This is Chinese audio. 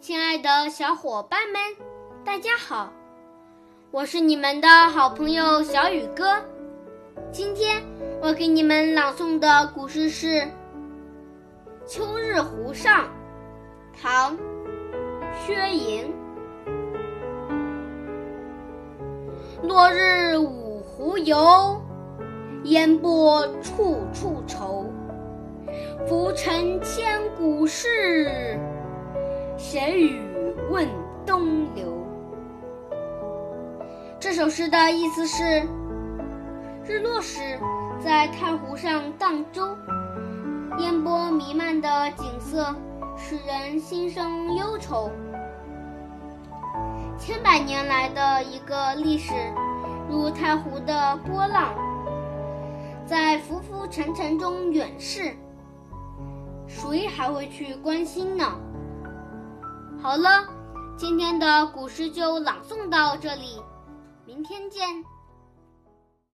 亲爱的小伙伴们，大家好！我是你们的好朋友小雨哥。今天我给你们朗诵的古诗是《秋日湖上》，唐·薛莹。落日五湖游，烟波处处愁。浮沉千古事，闲与问东流？这首诗的意思是：日落时，在太湖上荡舟，烟波弥漫的景色使人心生忧愁。千百年来的一个历史，如太湖的波浪，在浮浮沉沉中远逝。谁还会去关心呢？好了，今天的古诗就朗诵到这里，明天见。